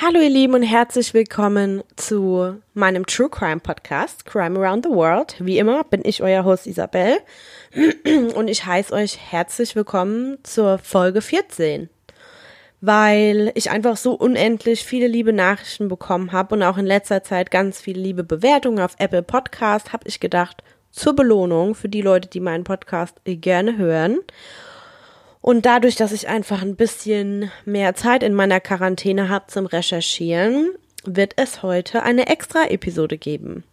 Hallo ihr Lieben und herzlich willkommen zu meinem True Crime Podcast Crime Around the World. Wie immer bin ich euer Host Isabel und ich heiße euch herzlich willkommen zur Folge 14. Weil ich einfach so unendlich viele liebe Nachrichten bekommen habe und auch in letzter Zeit ganz viele liebe Bewertungen auf Apple Podcast, habe ich gedacht, zur Belohnung für die Leute, die meinen Podcast gerne hören und dadurch, dass ich einfach ein bisschen mehr Zeit in meiner Quarantäne habe zum Recherchieren, wird es heute eine extra Episode geben.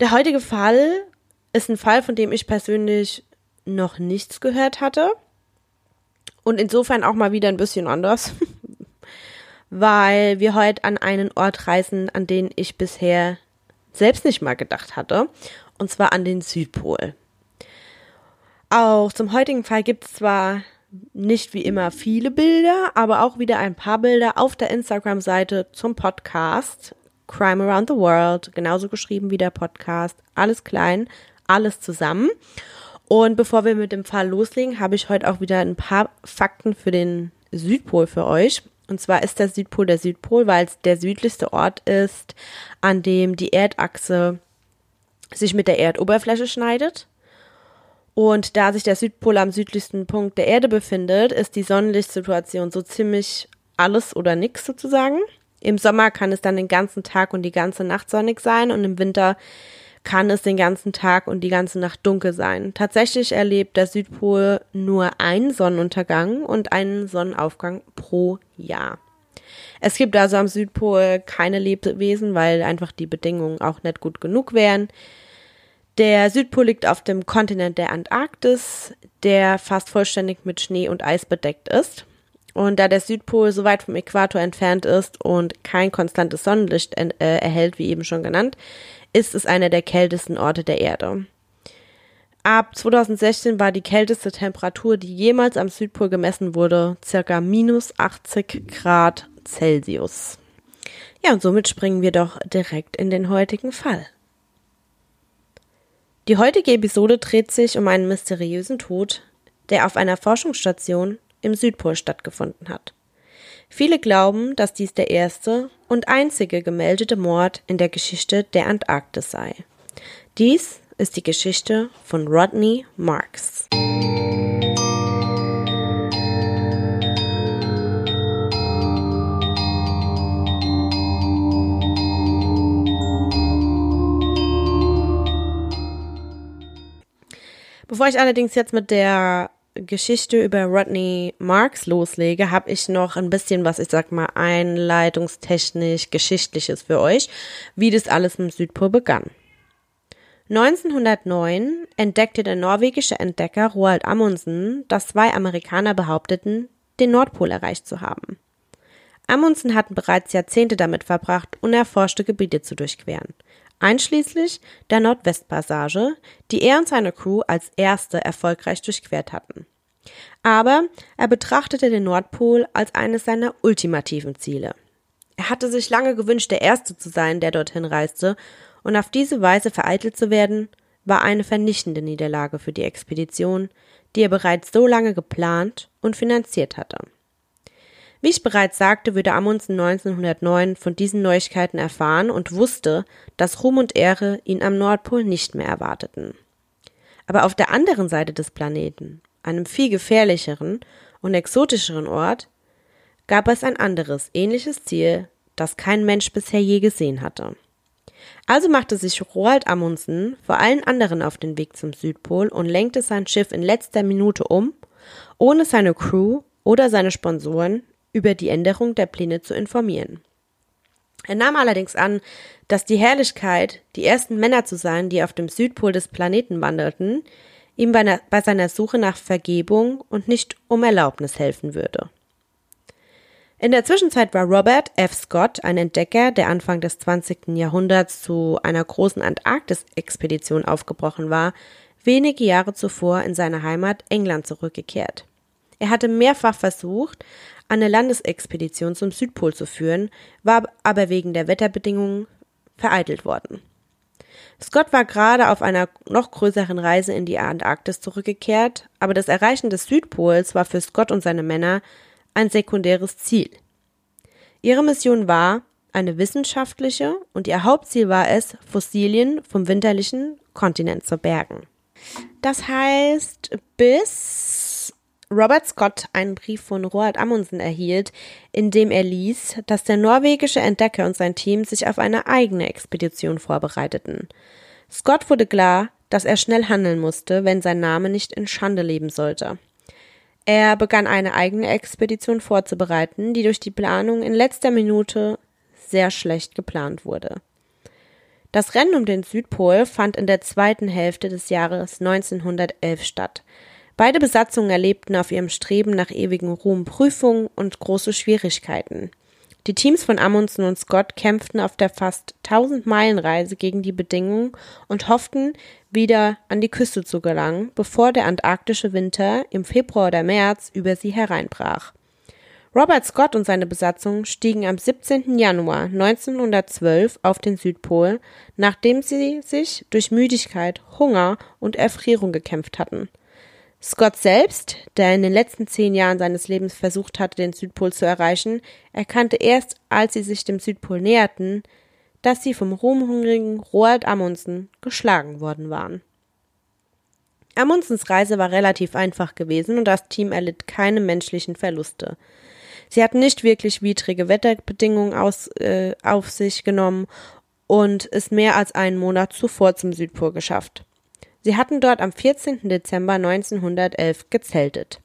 Der heutige Fall ist ein Fall, von dem ich persönlich noch nichts gehört hatte. Und insofern auch mal wieder ein bisschen anders, weil wir heute an einen Ort reisen, an den ich bisher selbst nicht mal gedacht hatte. Und zwar an den Südpol. Auch zum heutigen Fall gibt es zwar nicht wie immer viele Bilder, aber auch wieder ein paar Bilder auf der Instagram-Seite zum Podcast Crime Around the World, genauso geschrieben wie der Podcast, alles klein, alles zusammen. Und bevor wir mit dem Fall loslegen, habe ich heute auch wieder ein paar Fakten für den Südpol für euch. Und zwar ist der Südpol der Südpol, weil es der südlichste Ort ist, an dem die Erdachse sich mit der Erdoberfläche schneidet. Und da sich der Südpol am südlichsten Punkt der Erde befindet, ist die Sonnenlichtsituation so ziemlich alles oder nix sozusagen. Im Sommer kann es dann den ganzen Tag und die ganze Nacht sonnig sein und im Winter kann es den ganzen Tag und die ganze Nacht dunkel sein. Tatsächlich erlebt der Südpol nur einen Sonnenuntergang und einen Sonnenaufgang pro Jahr. Es gibt also am Südpol keine Lebewesen, weil einfach die Bedingungen auch nicht gut genug wären. Der Südpol liegt auf dem Kontinent der Antarktis, der fast vollständig mit Schnee und Eis bedeckt ist. Und da der Südpol so weit vom Äquator entfernt ist und kein konstantes Sonnenlicht äh, erhält, wie eben schon genannt, ist es einer der kältesten Orte der Erde. Ab 2016 war die kälteste Temperatur, die jemals am Südpol gemessen wurde, circa minus 80 Grad Celsius. Ja, und somit springen wir doch direkt in den heutigen Fall. Die heutige Episode dreht sich um einen mysteriösen Tod, der auf einer Forschungsstation im Südpol stattgefunden hat. Viele glauben, dass dies der erste und einzige gemeldete Mord in der Geschichte der Antarktis sei. Dies ist die Geschichte von Rodney Marks. Bevor ich allerdings jetzt mit der Geschichte über Rodney Marks loslege, habe ich noch ein bisschen was, ich sag mal, einleitungstechnisch geschichtliches für euch, wie das alles im Südpol begann. 1909 entdeckte der norwegische Entdecker Roald Amundsen, dass zwei Amerikaner behaupteten, den Nordpol erreicht zu haben. Amundsen hatten bereits Jahrzehnte damit verbracht, unerforschte Gebiete zu durchqueren einschließlich der Nordwestpassage, die er und seine Crew als erste erfolgreich durchquert hatten. Aber er betrachtete den Nordpol als eines seiner ultimativen Ziele. Er hatte sich lange gewünscht, der Erste zu sein, der dorthin reiste, und auf diese Weise vereitelt zu werden, war eine vernichtende Niederlage für die Expedition, die er bereits so lange geplant und finanziert hatte. Wie ich bereits sagte, würde Amundsen 1909 von diesen Neuigkeiten erfahren und wusste, dass Ruhm und Ehre ihn am Nordpol nicht mehr erwarteten. Aber auf der anderen Seite des Planeten, einem viel gefährlicheren und exotischeren Ort, gab es ein anderes, ähnliches Ziel, das kein Mensch bisher je gesehen hatte. Also machte sich Roald Amundsen vor allen anderen auf den Weg zum Südpol und lenkte sein Schiff in letzter Minute um, ohne seine Crew oder seine Sponsoren über die Änderung der Pläne zu informieren. Er nahm allerdings an, dass die Herrlichkeit, die ersten Männer zu sein, die auf dem Südpol des Planeten wandelten, ihm bei, bei seiner Suche nach Vergebung und nicht um Erlaubnis helfen würde. In der Zwischenzeit war Robert F. Scott ein Entdecker, der Anfang des 20. Jahrhunderts zu einer großen Antarktis-Expedition aufgebrochen war, wenige Jahre zuvor in seine Heimat England zurückgekehrt. Er hatte mehrfach versucht, eine Landesexpedition zum Südpol zu führen, war aber wegen der Wetterbedingungen vereitelt worden. Scott war gerade auf einer noch größeren Reise in die Antarktis zurückgekehrt, aber das Erreichen des Südpols war für Scott und seine Männer ein sekundäres Ziel. Ihre Mission war eine wissenschaftliche und ihr Hauptziel war es, Fossilien vom winterlichen Kontinent zu bergen. Das heißt, bis Robert Scott einen Brief von Roald Amundsen erhielt, in dem er ließ, dass der norwegische Entdecker und sein Team sich auf eine eigene Expedition vorbereiteten. Scott wurde klar, dass er schnell handeln musste, wenn sein Name nicht in Schande leben sollte. Er begann eine eigene Expedition vorzubereiten, die durch die Planung in letzter Minute sehr schlecht geplant wurde. Das Rennen um den Südpol fand in der zweiten Hälfte des Jahres 1911 statt. Beide Besatzungen erlebten auf ihrem Streben nach ewigem Ruhm Prüfungen und große Schwierigkeiten. Die Teams von Amundsen und Scott kämpften auf der fast 1000 Meilen Reise gegen die Bedingungen und hofften, wieder an die Küste zu gelangen, bevor der antarktische Winter im Februar oder März über sie hereinbrach. Robert Scott und seine Besatzung stiegen am 17. Januar 1912 auf den Südpol, nachdem sie sich durch Müdigkeit, Hunger und Erfrierung gekämpft hatten. Scott selbst, der in den letzten zehn Jahren seines Lebens versucht hatte, den Südpol zu erreichen, erkannte erst, als sie sich dem Südpol näherten, dass sie vom ruhmhungrigen Roald Amundsen geschlagen worden waren. Amundsens Reise war relativ einfach gewesen und das Team erlitt keine menschlichen Verluste. Sie hatten nicht wirklich widrige Wetterbedingungen aus, äh, auf sich genommen und es mehr als einen Monat zuvor zum Südpol geschafft. Sie hatten dort am 14. Dezember 1911 gezeltet.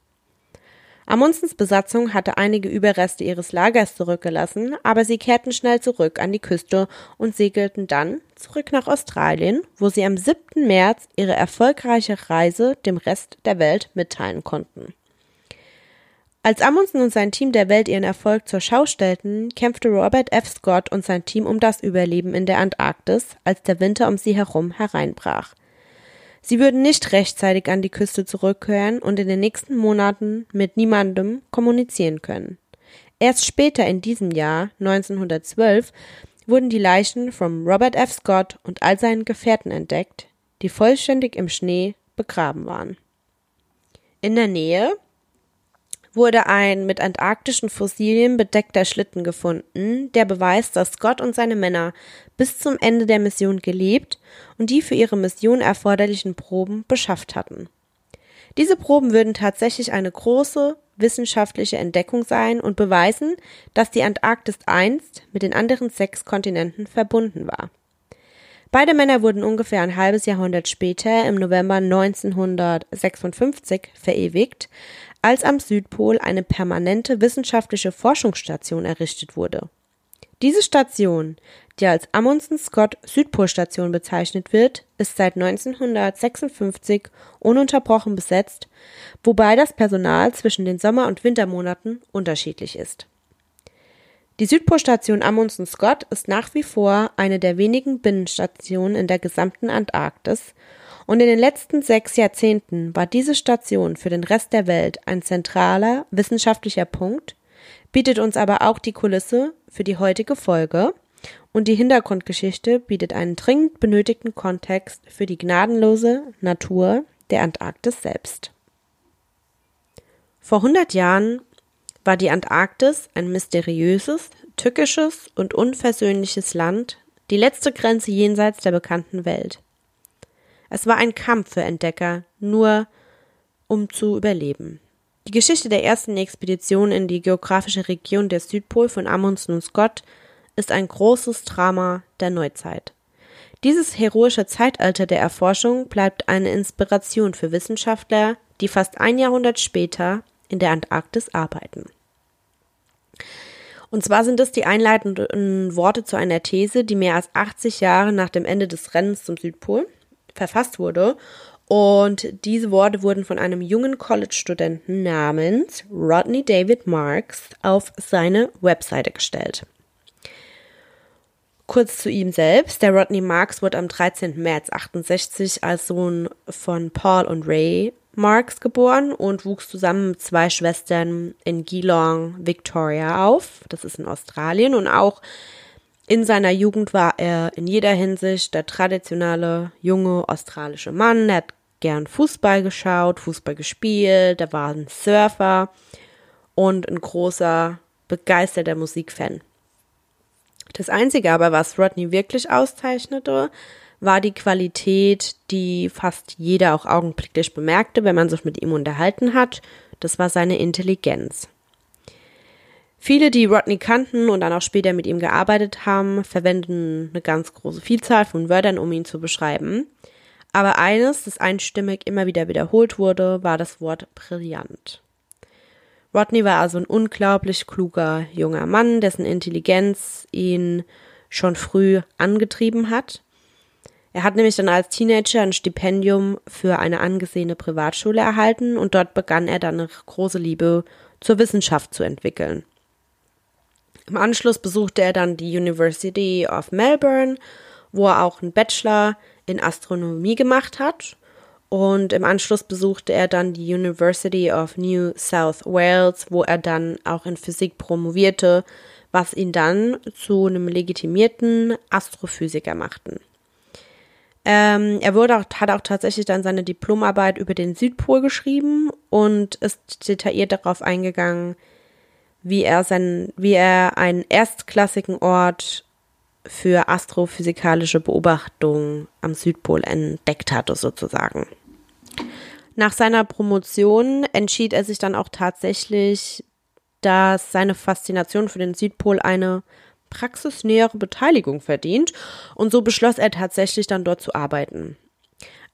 Amundsens Besatzung hatte einige Überreste ihres Lagers zurückgelassen, aber sie kehrten schnell zurück an die Küste und segelten dann zurück nach Australien, wo sie am 7. März ihre erfolgreiche Reise dem Rest der Welt mitteilen konnten. Als Amundsen und sein Team der Welt ihren Erfolg zur Schau stellten, kämpfte Robert F. Scott und sein Team um das Überleben in der Antarktis, als der Winter um sie herum hereinbrach. Sie würden nicht rechtzeitig an die Küste zurückkehren und in den nächsten Monaten mit niemandem kommunizieren können. Erst später in diesem Jahr, 1912, wurden die Leichen von Robert F. Scott und all seinen Gefährten entdeckt, die vollständig im Schnee begraben waren. In der Nähe wurde ein mit antarktischen Fossilien bedeckter Schlitten gefunden, der beweist, dass Scott und seine Männer bis zum Ende der Mission gelebt und die für ihre Mission erforderlichen Proben beschafft hatten. Diese Proben würden tatsächlich eine große wissenschaftliche Entdeckung sein und beweisen, dass die Antarktis einst mit den anderen sechs Kontinenten verbunden war. Beide Männer wurden ungefähr ein halbes Jahrhundert später im November 1956 verewigt, als am Südpol eine permanente wissenschaftliche Forschungsstation errichtet wurde. Diese Station, die als Amundsen-Scott Südpolstation bezeichnet wird, ist seit 1956 ununterbrochen besetzt, wobei das Personal zwischen den Sommer- und Wintermonaten unterschiedlich ist. Die Südpolstation Amundsen-Scott ist nach wie vor eine der wenigen Binnenstationen in der gesamten Antarktis und in den letzten sechs Jahrzehnten war diese Station für den Rest der Welt ein zentraler wissenschaftlicher Punkt, bietet uns aber auch die Kulisse für die heutige Folge und die Hintergrundgeschichte bietet einen dringend benötigten Kontext für die gnadenlose Natur der Antarktis selbst. Vor 100 Jahren war die Antarktis ein mysteriöses, tückisches und unversöhnliches Land, die letzte Grenze jenseits der bekannten Welt. Es war ein Kampf für Entdecker, nur um zu überleben. Die Geschichte der ersten Expedition in die geografische Region der Südpol von Amundsen und Scott ist ein großes Drama der Neuzeit. Dieses heroische Zeitalter der Erforschung bleibt eine Inspiration für Wissenschaftler, die fast ein Jahrhundert später in der Antarktis arbeiten. Und zwar sind es die einleitenden Worte zu einer These, die mehr als 80 Jahre nach dem Ende des Rennens zum Südpol verfasst wurde. Und diese Worte wurden von einem jungen College-Studenten namens Rodney David Marks auf seine Webseite gestellt. Kurz zu ihm selbst. Der Rodney Marks wurde am 13. März 68 als Sohn von Paul und Ray Marks geboren und wuchs zusammen mit zwei Schwestern in Geelong, Victoria auf. Das ist in Australien und auch in seiner Jugend war er in jeder Hinsicht der traditionelle junge australische Mann. Er hat gern Fußball geschaut, Fußball gespielt, er war ein Surfer und ein großer begeisterter Musikfan. Das Einzige aber, was Rodney wirklich auszeichnete, war die Qualität, die fast jeder auch augenblicklich bemerkte, wenn man sich mit ihm unterhalten hat. Das war seine Intelligenz. Viele, die Rodney kannten und dann auch später mit ihm gearbeitet haben, verwenden eine ganz große Vielzahl von Wörtern, um ihn zu beschreiben. Aber eines, das einstimmig immer wieder wiederholt wurde, war das Wort brillant. Rodney war also ein unglaublich kluger junger Mann, dessen Intelligenz ihn schon früh angetrieben hat. Er hat nämlich dann als Teenager ein Stipendium für eine angesehene Privatschule erhalten und dort begann er dann eine große Liebe zur Wissenschaft zu entwickeln. Im Anschluss besuchte er dann die University of Melbourne, wo er auch einen Bachelor in Astronomie gemacht hat und im Anschluss besuchte er dann die University of New South Wales, wo er dann auch in Physik promovierte, was ihn dann zu einem legitimierten Astrophysiker machten. Ähm, er wurde auch, hat auch tatsächlich dann seine Diplomarbeit über den Südpol geschrieben und ist detailliert darauf eingegangen, wie er, sein, wie er einen erstklassigen Ort für astrophysikalische Beobachtungen am Südpol entdeckt hatte, sozusagen. Nach seiner Promotion entschied er sich dann auch tatsächlich, dass seine Faszination für den Südpol eine praxisnähere Beteiligung verdient und so beschloss er tatsächlich dann dort zu arbeiten.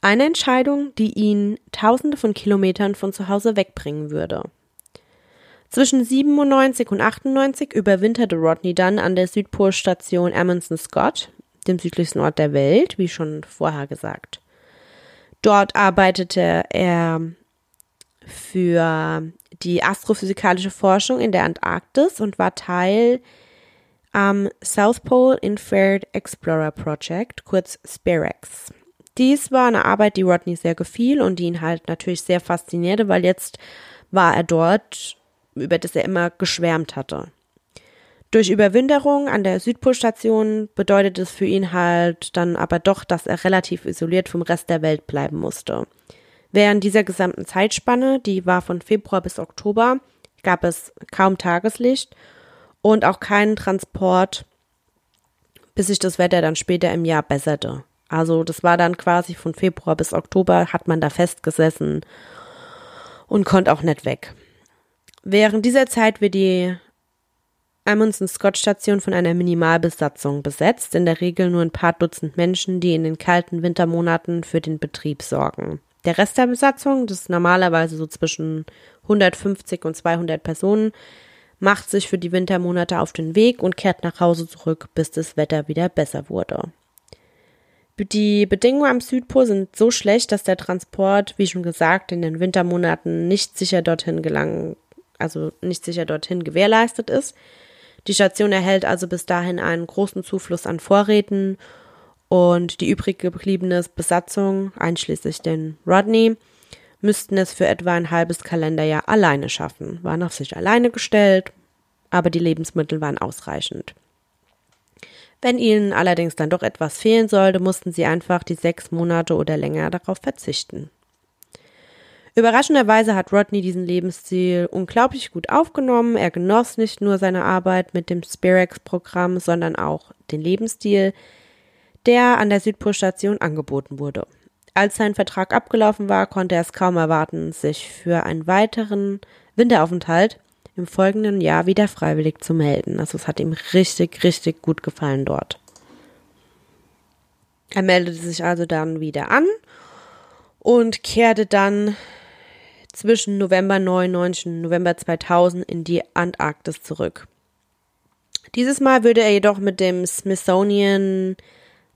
Eine Entscheidung, die ihn tausende von Kilometern von zu Hause wegbringen würde. Zwischen 97 und 98 überwinterte Rodney dann an der Südpolstation Amundsen Scott, dem südlichsten Ort der Welt, wie schon vorher gesagt. Dort arbeitete er für die astrophysikalische Forschung in der Antarktis und war Teil am South Pole Infrared Explorer Project, kurz SPAREX. Dies war eine Arbeit, die Rodney sehr gefiel und die ihn halt natürlich sehr faszinierte, weil jetzt war er dort, über das er immer geschwärmt hatte. Durch Überwinterung an der Südpolstation bedeutet es für ihn halt dann aber doch, dass er relativ isoliert vom Rest der Welt bleiben musste. Während dieser gesamten Zeitspanne, die war von Februar bis Oktober, gab es kaum Tageslicht und auch keinen Transport, bis sich das Wetter dann später im Jahr besserte. Also das war dann quasi von Februar bis Oktober hat man da festgesessen und konnte auch nicht weg. Während dieser Zeit wird die Amundsen-Scott-Station von einer Minimalbesatzung besetzt, in der Regel nur ein paar Dutzend Menschen, die in den kalten Wintermonaten für den Betrieb sorgen. Der Rest der Besatzung, das ist normalerweise so zwischen 150 und 200 Personen, macht sich für die Wintermonate auf den Weg und kehrt nach Hause zurück, bis das Wetter wieder besser wurde. Die Bedingungen am Südpol sind so schlecht, dass der Transport, wie schon gesagt, in den Wintermonaten nicht sicher dorthin gelangen, also nicht sicher dorthin gewährleistet ist. Die Station erhält also bis dahin einen großen Zufluss an Vorräten und die übrig gebliebene Besatzung, einschließlich den Rodney, müssten es für etwa ein halbes Kalenderjahr alleine schaffen, waren auf sich alleine gestellt, aber die Lebensmittel waren ausreichend. Wenn ihnen allerdings dann doch etwas fehlen sollte, mussten sie einfach die sechs Monate oder länger darauf verzichten. Überraschenderweise hat Rodney diesen Lebensstil unglaublich gut aufgenommen. Er genoss nicht nur seine Arbeit mit dem Spirex-Programm, sondern auch den Lebensstil, der an der Südpolstation angeboten wurde. Als sein Vertrag abgelaufen war, konnte er es kaum erwarten, sich für einen weiteren Winteraufenthalt im folgenden Jahr wieder freiwillig zu melden. Also es hat ihm richtig, richtig gut gefallen dort. Er meldete sich also dann wieder an und kehrte dann zwischen November 99 und November 2000 in die Antarktis zurück. Dieses Mal würde er jedoch mit dem Smithsonian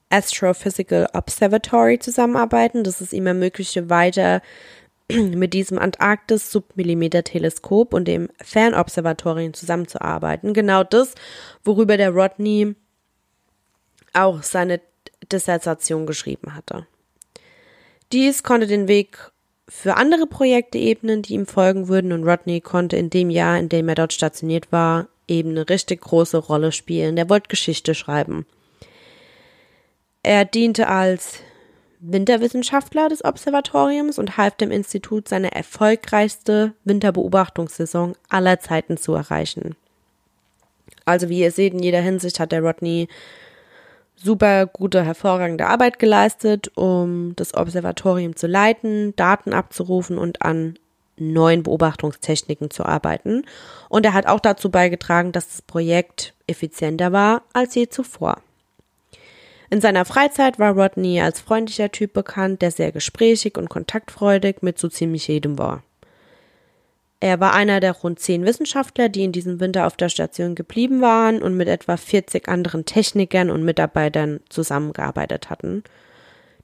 Astrophysical Observatory zusammenarbeiten. Das es ihm ermöglichte, weiter mit diesem Antarktis-Submillimeter-Teleskop und dem Fernobservatorium zusammenzuarbeiten. Genau das, worüber der Rodney auch seine Dissertation geschrieben hatte. Dies konnte den Weg für andere Projekte ebnen, die ihm folgen würden, und Rodney konnte in dem Jahr, in dem er dort stationiert war, eben eine richtig große Rolle spielen. Er wollte Geschichte schreiben. Er diente als Winterwissenschaftler des Observatoriums und half dem Institut seine erfolgreichste Winterbeobachtungssaison aller Zeiten zu erreichen. Also wie ihr seht, in jeder Hinsicht hat der Rodney super gute, hervorragende Arbeit geleistet, um das Observatorium zu leiten, Daten abzurufen und an neuen Beobachtungstechniken zu arbeiten. Und er hat auch dazu beigetragen, dass das Projekt effizienter war als je zuvor. In seiner Freizeit war Rodney als freundlicher Typ bekannt, der sehr gesprächig und kontaktfreudig mit so ziemlich jedem war. Er war einer der rund zehn Wissenschaftler, die in diesem Winter auf der Station geblieben waren und mit etwa 40 anderen Technikern und Mitarbeitern zusammengearbeitet hatten.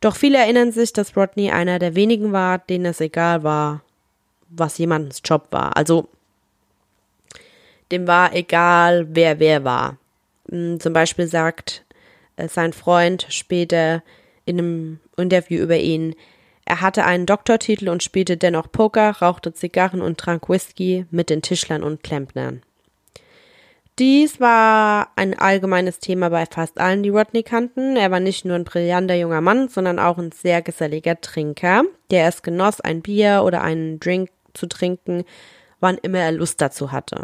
Doch viele erinnern sich, dass Rodney einer der wenigen war, denen es egal war, was jemandens Job war. Also dem war egal, wer wer war. Hm, zum Beispiel sagt äh, sein Freund später in einem Interview über ihn, er hatte einen Doktortitel und spielte dennoch Poker, rauchte Zigarren und trank Whisky mit den Tischlern und Klempnern. Dies war ein allgemeines Thema bei fast allen, die Rodney kannten. Er war nicht nur ein brillanter junger Mann, sondern auch ein sehr geselliger Trinker, der es genoss, ein Bier oder einen Drink zu trinken, wann immer er Lust dazu hatte.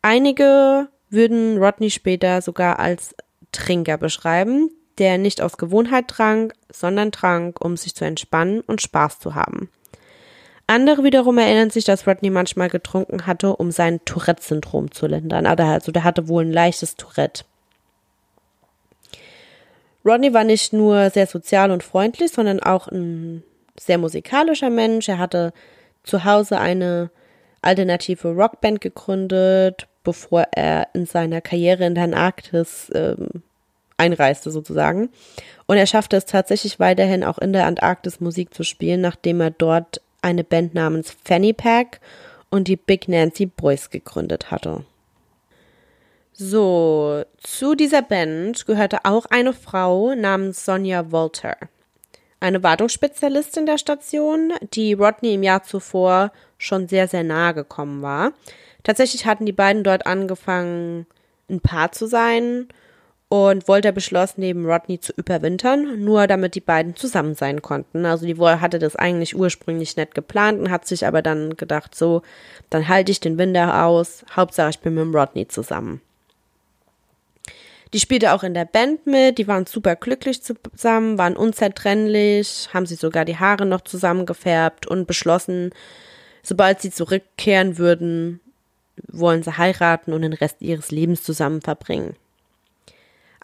Einige würden Rodney später sogar als Trinker beschreiben, der nicht aus Gewohnheit trank, sondern trank, um sich zu entspannen und Spaß zu haben. Andere wiederum erinnern sich, dass Rodney manchmal getrunken hatte, um sein Tourette-Syndrom zu lindern. Also der hatte wohl ein leichtes Tourette. Rodney war nicht nur sehr sozial und freundlich, sondern auch ein sehr musikalischer Mensch. Er hatte zu Hause eine alternative Rockband gegründet, bevor er in seiner Karriere in der Antarktis ähm, einreiste sozusagen. Und er schaffte es tatsächlich weiterhin auch in der Antarktis Musik zu spielen, nachdem er dort eine Band namens Fanny Pack und die Big Nancy Boys gegründet hatte. So, zu dieser Band gehörte auch eine Frau namens Sonja Walter, eine Wartungsspezialistin der Station, die Rodney im Jahr zuvor schon sehr, sehr nahe gekommen war. Tatsächlich hatten die beiden dort angefangen, ein Paar zu sein und Walter beschloss, neben Rodney zu überwintern, nur damit die beiden zusammen sein konnten. Also die hatte das eigentlich ursprünglich nicht geplant und hat sich aber dann gedacht, so, dann halte ich den Winter aus, Hauptsache ich bin mit dem Rodney zusammen. Die spielte auch in der Band mit, die waren super glücklich zusammen, waren unzertrennlich, haben sich sogar die Haare noch zusammengefärbt und beschlossen, sobald sie zurückkehren würden, wollen sie heiraten und den Rest ihres Lebens zusammen verbringen.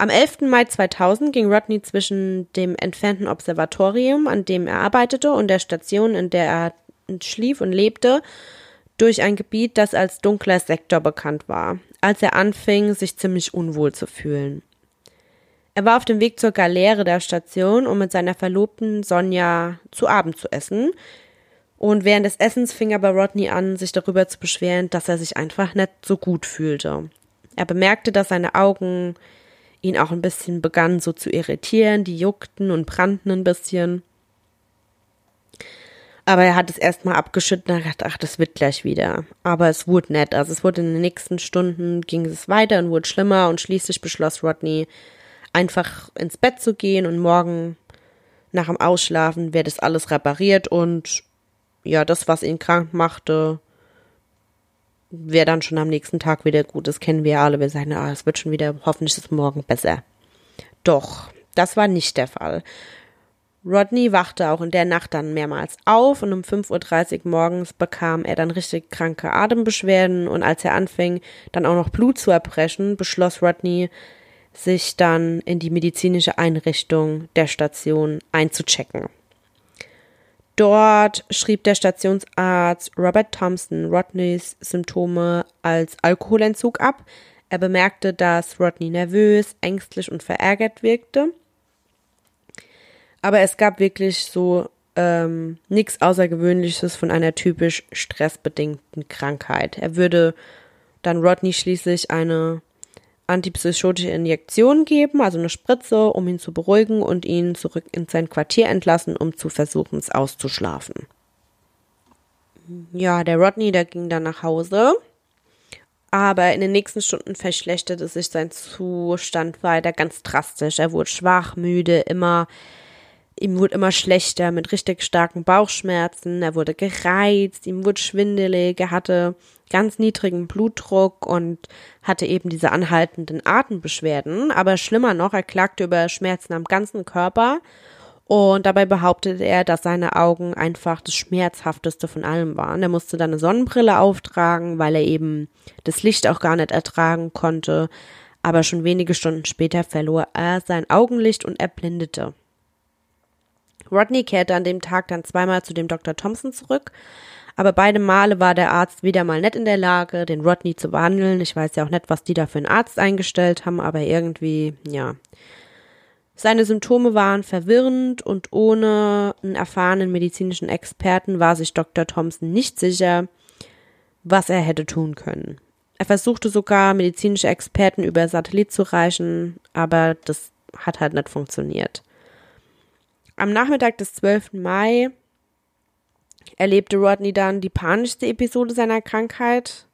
Am 11. Mai 2000 ging Rodney zwischen dem entfernten Observatorium, an dem er arbeitete, und der Station, in der er schlief und lebte, durch ein Gebiet, das als dunkler Sektor bekannt war, als er anfing, sich ziemlich unwohl zu fühlen. Er war auf dem Weg zur Galeere der Station, um mit seiner Verlobten Sonja zu Abend zu essen. Und während des Essens fing aber Rodney an, sich darüber zu beschweren, dass er sich einfach nicht so gut fühlte. Er bemerkte, dass seine Augen ihn auch ein bisschen begannen so zu irritieren, die juckten und brannten ein bisschen. Aber er hat es erstmal abgeschüttet und gedacht, ach, das wird gleich wieder. Aber es wurde nett. Also es wurde in den nächsten Stunden ging es weiter und wurde schlimmer und schließlich beschloss Rodney, einfach ins Bett zu gehen und morgen nach dem Ausschlafen wird das alles repariert und ja, das, was ihn krank machte, wäre dann schon am nächsten Tag wieder gut. Das kennen wir alle. Wir sagen, ah, es wird schon wieder, hoffentlich ist es morgen besser. Doch, das war nicht der Fall. Rodney wachte auch in der Nacht dann mehrmals auf und um 5.30 Uhr morgens bekam er dann richtig kranke Atembeschwerden und als er anfing, dann auch noch Blut zu erbrechen, beschloss Rodney, sich dann in die medizinische Einrichtung der Station einzuchecken. Dort schrieb der Stationsarzt Robert Thompson Rodneys Symptome als Alkoholentzug ab. Er bemerkte, dass Rodney nervös, ängstlich und verärgert wirkte. Aber es gab wirklich so ähm, nichts Außergewöhnliches von einer typisch stressbedingten Krankheit. Er würde dann Rodney schließlich eine antipsychotische Injektion geben, also eine Spritze, um ihn zu beruhigen und ihn zurück in sein Quartier entlassen, um zu versuchen, es auszuschlafen. Ja, der Rodney, der ging dann nach Hause. Aber in den nächsten Stunden verschlechterte sich sein Zustand weiter ganz drastisch. Er wurde schwach, müde, immer ihm wurde immer schlechter mit richtig starken Bauchschmerzen, er wurde gereizt, ihm wurde schwindelig, er hatte ganz niedrigen Blutdruck und hatte eben diese anhaltenden Atembeschwerden, aber schlimmer noch, er klagte über Schmerzen am ganzen Körper. Und dabei behauptete er, dass seine Augen einfach das schmerzhafteste von allem waren. Er musste dann eine Sonnenbrille auftragen, weil er eben das Licht auch gar nicht ertragen konnte, aber schon wenige Stunden später verlor er sein Augenlicht und erblindete. Rodney kehrte an dem Tag dann zweimal zu dem Dr. Thompson zurück, aber beide Male war der Arzt wieder mal nicht in der Lage, den Rodney zu behandeln. Ich weiß ja auch nicht, was die da für einen Arzt eingestellt haben, aber irgendwie, ja. Seine Symptome waren verwirrend und ohne einen erfahrenen medizinischen Experten war sich Dr. Thompson nicht sicher, was er hätte tun können. Er versuchte sogar, medizinische Experten über Satellit zu reichen, aber das hat halt nicht funktioniert. Am Nachmittag des 12. Mai erlebte Rodney dann die panischste Episode seiner Krankheit.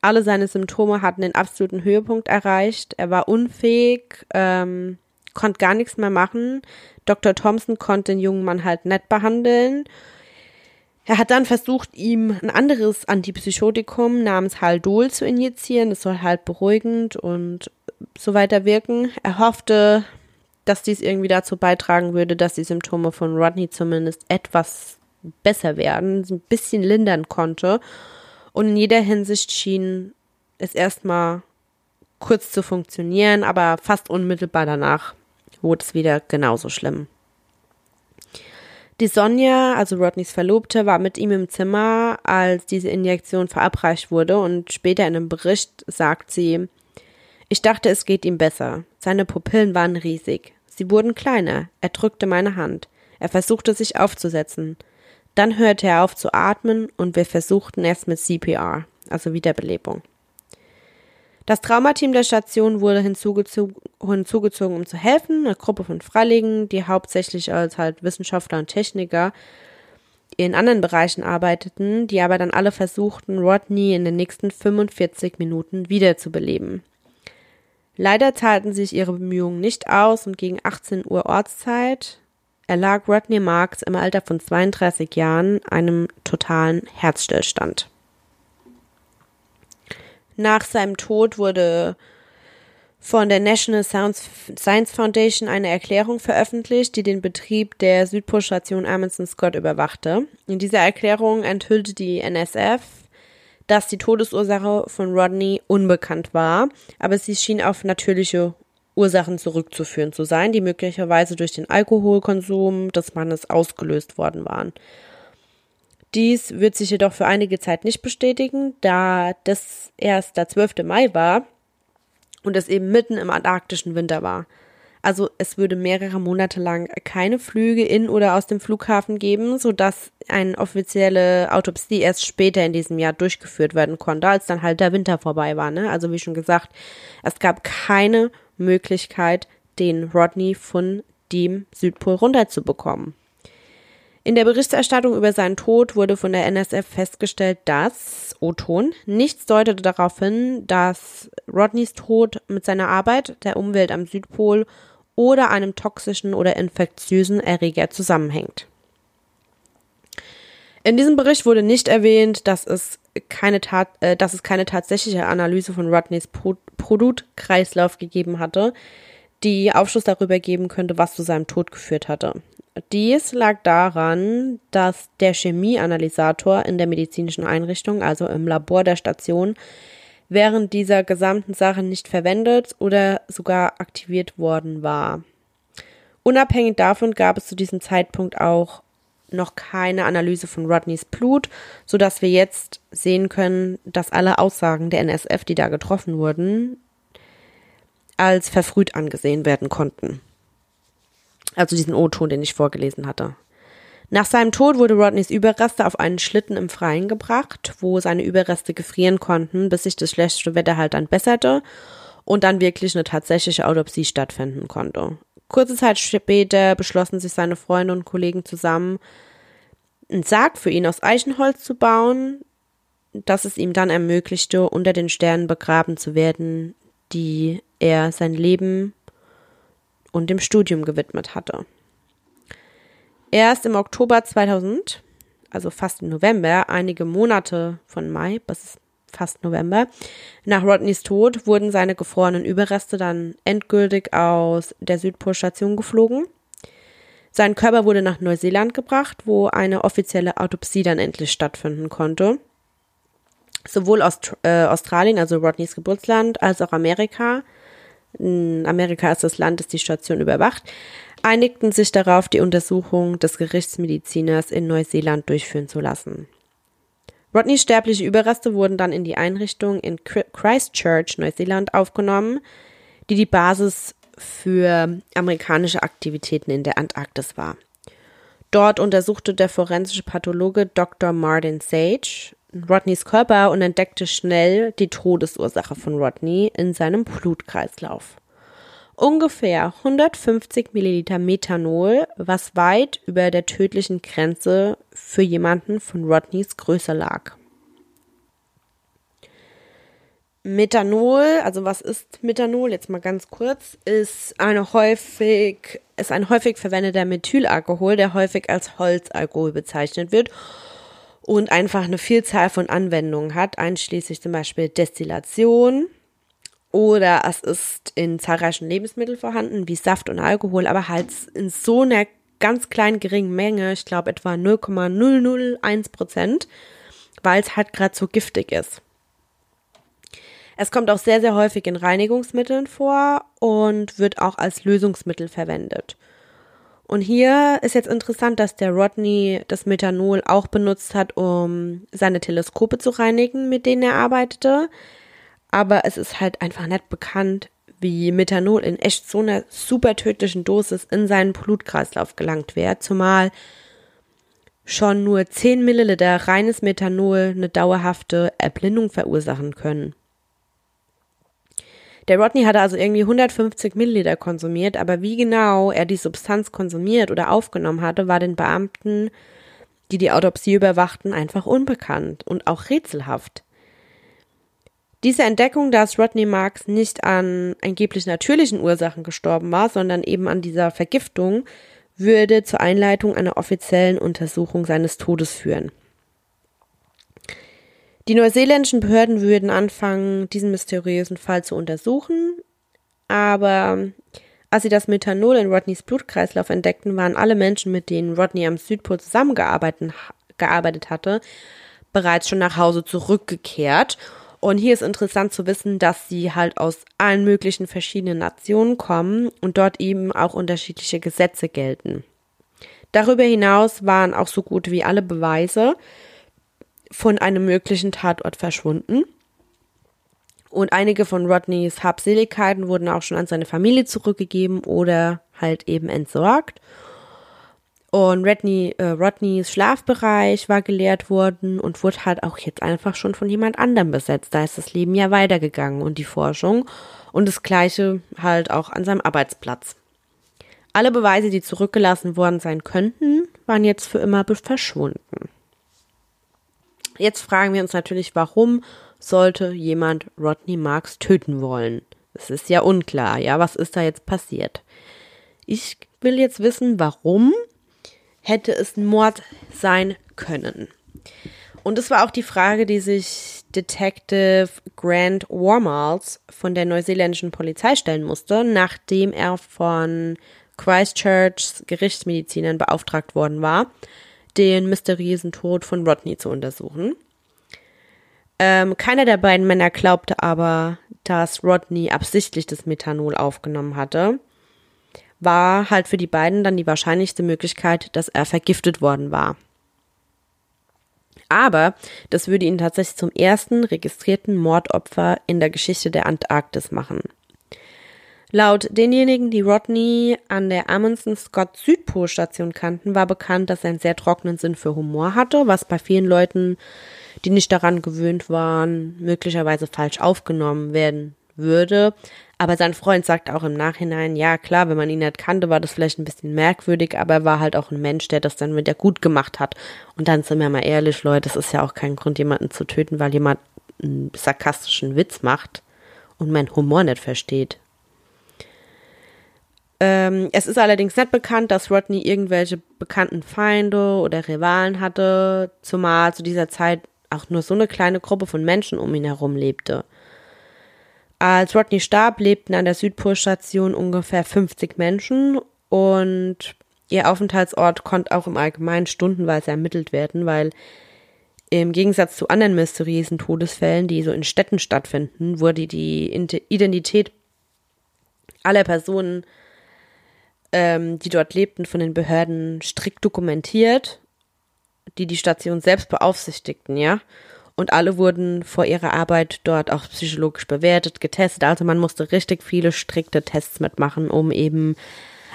Alle seine Symptome hatten den absoluten Höhepunkt erreicht. Er war unfähig, ähm, konnte gar nichts mehr machen. Dr. Thompson konnte den jungen Mann halt nett behandeln. Er hat dann versucht, ihm ein anderes Antipsychotikum namens Haldol zu injizieren. Das soll halt beruhigend und so weiter wirken. Er hoffte, dass dies irgendwie dazu beitragen würde, dass die Symptome von Rodney zumindest etwas besser werden, ein bisschen lindern konnte. Und in jeder Hinsicht schien es erstmal kurz zu funktionieren, aber fast unmittelbar danach wurde es wieder genauso schlimm. Die Sonja, also Rodneys Verlobte, war mit ihm im Zimmer, als diese Injektion verabreicht wurde und später in einem Bericht sagt sie, ich dachte, es geht ihm besser. Seine Pupillen waren riesig. Sie wurden kleiner. Er drückte meine Hand. Er versuchte sich aufzusetzen. Dann hörte er auf zu atmen und wir versuchten es mit CPR, also Wiederbelebung. Das Traumateam der Station wurde hinzugezogen, hinzugezogen, um zu helfen. Eine Gruppe von Freiwilligen, die hauptsächlich als halt Wissenschaftler und Techniker in anderen Bereichen arbeiteten, die aber dann alle versuchten, Rodney in den nächsten 45 Minuten wiederzubeleben. Leider zahlten sich ihre Bemühungen nicht aus und gegen 18 Uhr Ortszeit erlag Rodney Marks im Alter von 32 Jahren einem totalen Herzstillstand. Nach seinem Tod wurde von der National Science Foundation eine Erklärung veröffentlicht, die den Betrieb der Südpolstation Amundsen Scott überwachte. In dieser Erklärung enthüllte die NSF, dass die Todesursache von Rodney unbekannt war, aber sie schien auf natürliche Ursachen zurückzuführen zu sein, die möglicherweise durch den Alkoholkonsum des Mannes ausgelöst worden waren. Dies wird sich jedoch für einige Zeit nicht bestätigen, da das erst der 12. Mai war und es eben mitten im antarktischen Winter war. Also es würde mehrere Monate lang keine Flüge in oder aus dem Flughafen geben, sodass eine offizielle Autopsie erst später in diesem Jahr durchgeführt werden konnte, als dann halt der Winter vorbei war. Ne? Also wie schon gesagt, es gab keine Möglichkeit, den Rodney von dem Südpol runterzubekommen. In der Berichterstattung über seinen Tod wurde von der NSF festgestellt, dass, O-Ton, nichts deutete darauf hin, dass Rodneys Tod mit seiner Arbeit, der Umwelt am Südpol oder einem toxischen oder infektiösen Erreger zusammenhängt. In diesem Bericht wurde nicht erwähnt, dass es keine, Tat, äh, dass es keine tatsächliche Analyse von Rodneys Pro Produktkreislauf gegeben hatte, die Aufschluss darüber geben könnte, was zu seinem Tod geführt hatte. Dies lag daran, dass der Chemieanalysator in der medizinischen Einrichtung, also im Labor der Station, während dieser gesamten Sache nicht verwendet oder sogar aktiviert worden war. Unabhängig davon gab es zu diesem Zeitpunkt auch noch keine Analyse von Rodneys Blut, so dass wir jetzt sehen können, dass alle Aussagen der NSF, die da getroffen wurden, als verfrüht angesehen werden konnten. Also diesen O-Ton, den ich vorgelesen hatte. Nach seinem Tod wurde Rodneys Überreste auf einen Schlitten im Freien gebracht, wo seine Überreste gefrieren konnten, bis sich das schlechte Wetter halt dann besserte und dann wirklich eine tatsächliche Autopsie stattfinden konnte. Kurze Zeit später beschlossen sich seine Freunde und Kollegen zusammen, einen Sarg für ihn aus Eichenholz zu bauen, das es ihm dann ermöglichte, unter den Sternen begraben zu werden, die er sein Leben und dem Studium gewidmet hatte. Erst im Oktober 2000, also fast im November, einige Monate von Mai bis fast November, nach Rodneys Tod wurden seine gefrorenen Überreste dann endgültig aus der Südpolstation geflogen. Sein Körper wurde nach Neuseeland gebracht, wo eine offizielle Autopsie dann endlich stattfinden konnte. Sowohl Aust äh, Australien, also Rodneys Geburtsland, als auch Amerika, in Amerika ist das Land, das die Station überwacht, einigten sich darauf, die Untersuchung des Gerichtsmediziners in Neuseeland durchführen zu lassen. Rodneys sterbliche Überreste wurden dann in die Einrichtung in Christchurch, Neuseeland, aufgenommen, die die Basis für amerikanische Aktivitäten in der Antarktis war. Dort untersuchte der forensische Pathologe Dr. Martin Sage Rodneys Körper und entdeckte schnell die Todesursache von Rodney in seinem Blutkreislauf. Ungefähr 150 Milliliter Methanol, was weit über der tödlichen Grenze für jemanden von Rodneys Größe lag. Methanol, also was ist Methanol? Jetzt mal ganz kurz, ist eine häufig, ist ein häufig verwendeter Methylalkohol, der häufig als Holzalkohol bezeichnet wird und einfach eine Vielzahl von Anwendungen hat, einschließlich zum Beispiel Destillation oder es ist in zahlreichen Lebensmitteln vorhanden, wie Saft und Alkohol, aber halt in so einer ganz kleinen geringen Menge, ich glaube etwa 0,001 Prozent, weil es halt gerade so giftig ist. Es kommt auch sehr, sehr häufig in Reinigungsmitteln vor und wird auch als Lösungsmittel verwendet. Und hier ist jetzt interessant, dass der Rodney das Methanol auch benutzt hat, um seine Teleskope zu reinigen, mit denen er arbeitete. Aber es ist halt einfach nicht bekannt, wie Methanol in echt so einer super tödlichen Dosis in seinen Blutkreislauf gelangt wäre, zumal schon nur 10 Milliliter reines Methanol eine dauerhafte Erblindung verursachen können. Der Rodney hatte also irgendwie 150 Milliliter konsumiert, aber wie genau er die Substanz konsumiert oder aufgenommen hatte, war den Beamten, die die Autopsie überwachten, einfach unbekannt und auch rätselhaft. Diese Entdeckung, dass Rodney Marks nicht an angeblich natürlichen Ursachen gestorben war, sondern eben an dieser Vergiftung, würde zur Einleitung einer offiziellen Untersuchung seines Todes führen. Die neuseeländischen Behörden würden anfangen, diesen mysteriösen Fall zu untersuchen, aber als sie das Methanol in Rodneys Blutkreislauf entdeckten, waren alle Menschen, mit denen Rodney am Südpol zusammengearbeitet gearbeitet hatte, bereits schon nach Hause zurückgekehrt. Und hier ist interessant zu wissen, dass sie halt aus allen möglichen verschiedenen Nationen kommen und dort eben auch unterschiedliche Gesetze gelten. Darüber hinaus waren auch so gut wie alle Beweise von einem möglichen Tatort verschwunden. Und einige von Rodneys Habseligkeiten wurden auch schon an seine Familie zurückgegeben oder halt eben entsorgt. Und Rodney, äh, Rodneys Schlafbereich war geleert worden und wurde halt auch jetzt einfach schon von jemand anderem besetzt. Da ist das Leben ja weitergegangen und die Forschung und das gleiche halt auch an seinem Arbeitsplatz. Alle Beweise, die zurückgelassen worden sein könnten, waren jetzt für immer verschwunden. Jetzt fragen wir uns natürlich, warum sollte jemand Rodney Marks töten wollen? Es ist ja unklar, ja, was ist da jetzt passiert? Ich will jetzt wissen, warum hätte es ein Mord sein können? Und es war auch die Frage, die sich Detective Grant Warmals von der neuseeländischen Polizei stellen musste, nachdem er von Christchurchs Gerichtsmedizinern beauftragt worden war, den mysteriösen Tod von Rodney zu untersuchen. Ähm, keiner der beiden Männer glaubte aber, dass Rodney absichtlich das Methanol aufgenommen hatte. War halt für die beiden dann die wahrscheinlichste Möglichkeit, dass er vergiftet worden war. Aber das würde ihn tatsächlich zum ersten registrierten Mordopfer in der Geschichte der Antarktis machen. Laut denjenigen, die Rodney an der Amundsen Scott Südpolstation kannten, war bekannt, dass er einen sehr trockenen Sinn für Humor hatte, was bei vielen Leuten, die nicht daran gewöhnt waren, möglicherweise falsch aufgenommen werden würde. Aber sein Freund sagt auch im Nachhinein, ja klar, wenn man ihn nicht kannte, war das vielleicht ein bisschen merkwürdig, aber er war halt auch ein Mensch, der das dann wieder gut gemacht hat. Und dann sind wir mal ehrlich, Leute, das ist ja auch kein Grund, jemanden zu töten, weil jemand einen sarkastischen Witz macht und mein Humor nicht versteht. Ähm, es ist allerdings nicht bekannt, dass Rodney irgendwelche bekannten Feinde oder Rivalen hatte, zumal zu dieser Zeit auch nur so eine kleine Gruppe von Menschen um ihn herum lebte. Als Rodney starb, lebten an der Südpolstation ungefähr 50 Menschen und ihr Aufenthaltsort konnte auch im Allgemeinen stundenweise ermittelt werden, weil im Gegensatz zu anderen mysteriösen Todesfällen, die so in Städten stattfinden, wurde die Identität aller Personen, ähm, die dort lebten, von den Behörden strikt dokumentiert, die die Station selbst beaufsichtigten, ja. Und alle wurden vor ihrer Arbeit dort auch psychologisch bewertet, getestet. Also man musste richtig viele strikte Tests mitmachen, um eben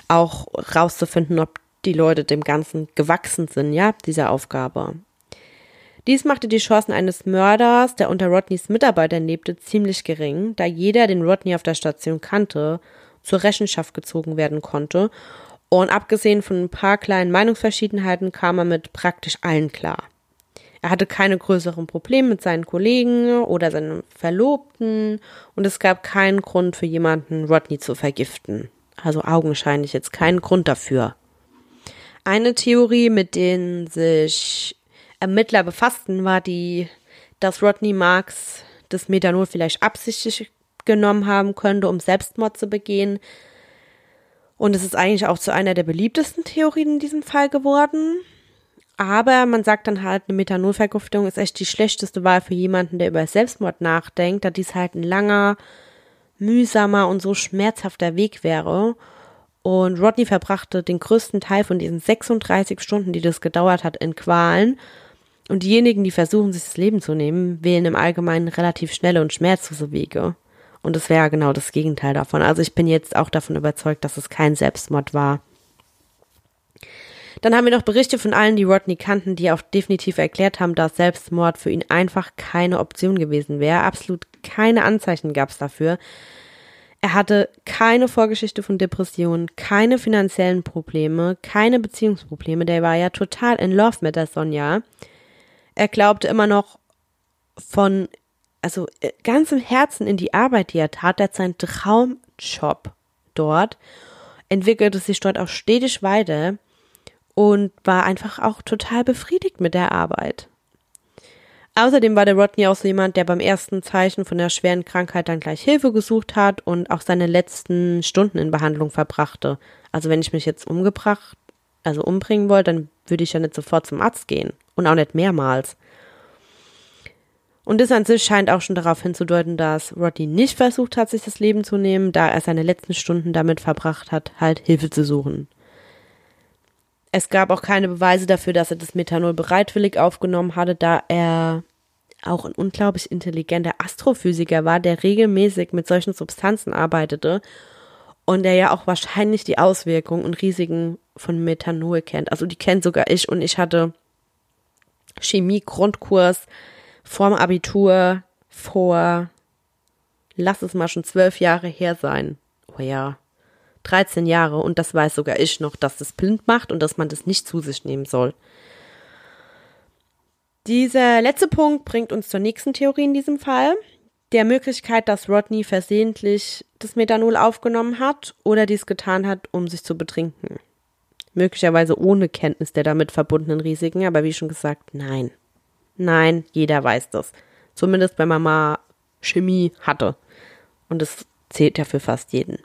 auch rauszufinden, ob die Leute dem Ganzen gewachsen sind, ja, dieser Aufgabe. Dies machte die Chancen eines Mörders, der unter Rodneys Mitarbeitern lebte, ziemlich gering, da jeder, den Rodney auf der Station kannte, zur Rechenschaft gezogen werden konnte. Und abgesehen von ein paar kleinen Meinungsverschiedenheiten kam er mit praktisch allen klar. Er hatte keine größeren Probleme mit seinen Kollegen oder seinem Verlobten und es gab keinen Grund für jemanden, Rodney zu vergiften. Also augenscheinlich jetzt keinen Grund dafür. Eine Theorie, mit denen sich Ermittler befassten, war die, dass Rodney Marks das Methanol vielleicht absichtlich genommen haben könnte, um Selbstmord zu begehen. Und es ist eigentlich auch zu einer der beliebtesten Theorien in diesem Fall geworden. Aber man sagt dann halt, eine Methanolvergiftung ist echt die schlechteste Wahl für jemanden, der über Selbstmord nachdenkt, da dies halt ein langer, mühsamer und so schmerzhafter Weg wäre. Und Rodney verbrachte den größten Teil von diesen 36 Stunden, die das gedauert hat, in Qualen. Und diejenigen, die versuchen, sich das Leben zu nehmen, wählen im Allgemeinen relativ schnelle und schmerzlose Wege. Und es wäre genau das Gegenteil davon. Also ich bin jetzt auch davon überzeugt, dass es kein Selbstmord war. Dann haben wir noch Berichte von allen, die Rodney kannten, die auch definitiv erklärt haben, dass Selbstmord für ihn einfach keine Option gewesen wäre. Absolut keine Anzeichen gab es dafür. Er hatte keine Vorgeschichte von Depressionen, keine finanziellen Probleme, keine Beziehungsprobleme. Der war ja total in Love mit der Sonja. Er glaubte immer noch von, also äh, ganzem Herzen in die Arbeit, die er tat. Er hat seinen Traumjob dort, entwickelte sich dort auch stetig weiter und war einfach auch total befriedigt mit der Arbeit. Außerdem war der Rodney auch so jemand, der beim ersten Zeichen von der schweren Krankheit dann gleich Hilfe gesucht hat und auch seine letzten Stunden in Behandlung verbrachte. Also wenn ich mich jetzt umgebracht, also umbringen wollte, dann würde ich ja nicht sofort zum Arzt gehen und auch nicht mehrmals. Und das an sich scheint auch schon darauf hinzudeuten, dass Rodney nicht versucht hat, sich das Leben zu nehmen, da er seine letzten Stunden damit verbracht hat, halt Hilfe zu suchen. Es gab auch keine Beweise dafür, dass er das Methanol bereitwillig aufgenommen hatte, da er auch ein unglaublich intelligenter Astrophysiker war, der regelmäßig mit solchen Substanzen arbeitete und der ja auch wahrscheinlich die Auswirkungen und Risiken von Methanol kennt. Also die kennt sogar ich und ich hatte Chemie-Grundkurs vorm Abitur vor, lass es mal schon zwölf Jahre her sein. Oh ja, 13 Jahre und das weiß sogar ich noch, dass das blind macht und dass man das nicht zu sich nehmen soll. Dieser letzte Punkt bringt uns zur nächsten Theorie in diesem Fall. Der Möglichkeit, dass Rodney versehentlich das Methanol aufgenommen hat oder dies getan hat, um sich zu betrinken. Möglicherweise ohne Kenntnis der damit verbundenen Risiken, aber wie schon gesagt, nein. Nein, jeder weiß das. Zumindest wenn man mal Chemie hatte. Und es zählt ja für fast jeden.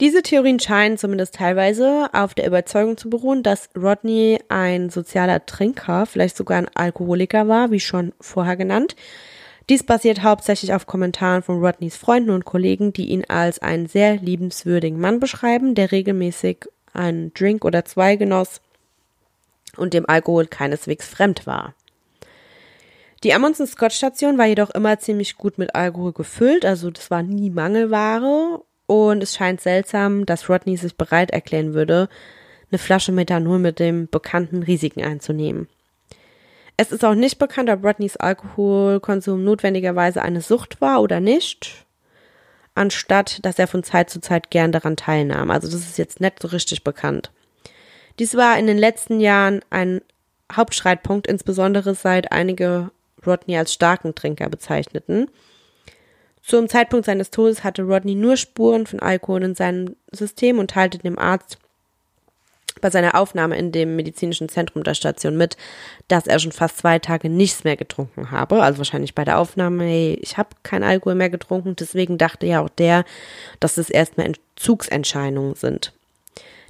Diese Theorien scheinen zumindest teilweise auf der Überzeugung zu beruhen, dass Rodney ein sozialer Trinker, vielleicht sogar ein Alkoholiker war, wie schon vorher genannt. Dies basiert hauptsächlich auf Kommentaren von Rodneys Freunden und Kollegen, die ihn als einen sehr liebenswürdigen Mann beschreiben, der regelmäßig einen Drink oder zwei genoss und dem Alkohol keineswegs fremd war. Die Amundsen Scott Station war jedoch immer ziemlich gut mit Alkohol gefüllt, also das war nie Mangelware und es scheint seltsam, dass Rodney sich bereit erklären würde, eine Flasche Methanol mit dem bekannten Risiken einzunehmen. Es ist auch nicht bekannt, ob Rodneys Alkoholkonsum notwendigerweise eine Sucht war oder nicht, anstatt dass er von Zeit zu Zeit gern daran teilnahm. Also das ist jetzt nicht so richtig bekannt. Dies war in den letzten Jahren ein Hauptstreitpunkt, insbesondere seit einige Rodney als starken Trinker bezeichneten. Zum Zeitpunkt seines Todes hatte Rodney nur Spuren von Alkohol in seinem System und teilte dem Arzt bei seiner Aufnahme in dem medizinischen Zentrum der Station mit, dass er schon fast zwei Tage nichts mehr getrunken habe. Also wahrscheinlich bei der Aufnahme, hey, ich habe kein Alkohol mehr getrunken. Deswegen dachte ja auch der, dass es erstmal Entzugsentscheidungen sind.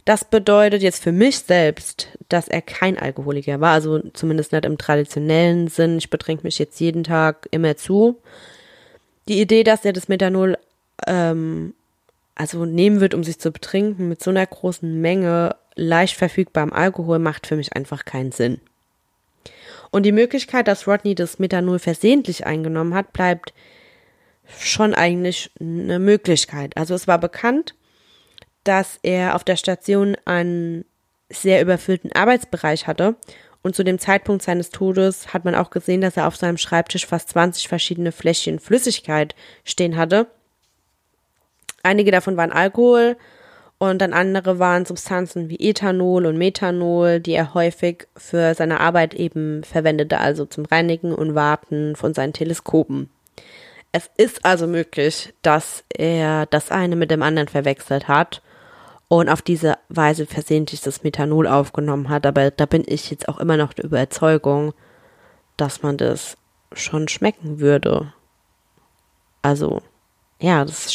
Das bedeutet jetzt für mich selbst, dass er kein Alkoholiker war, also zumindest nicht im traditionellen Sinn. Ich betrinke mich jetzt jeden Tag immer zu. Die Idee, dass er das Methanol ähm, also nehmen wird, um sich zu betrinken, mit so einer großen Menge leicht verfügbarem Alkohol, macht für mich einfach keinen Sinn. Und die Möglichkeit, dass Rodney das Methanol versehentlich eingenommen hat, bleibt schon eigentlich eine Möglichkeit. Also es war bekannt, dass er auf der Station einen sehr überfüllten Arbeitsbereich hatte und zu dem Zeitpunkt seines Todes hat man auch gesehen, dass er auf seinem Schreibtisch fast 20 verschiedene Fläschchen Flüssigkeit stehen hatte. Einige davon waren Alkohol und dann andere waren Substanzen wie Ethanol und Methanol, die er häufig für seine Arbeit eben verwendete, also zum Reinigen und Warten von seinen Teleskopen. Es ist also möglich, dass er das eine mit dem anderen verwechselt hat und auf diese Weise versehentlich das Methanol aufgenommen hat. Aber da bin ich jetzt auch immer noch der Überzeugung, dass man das schon schmecken würde. Also, ja, das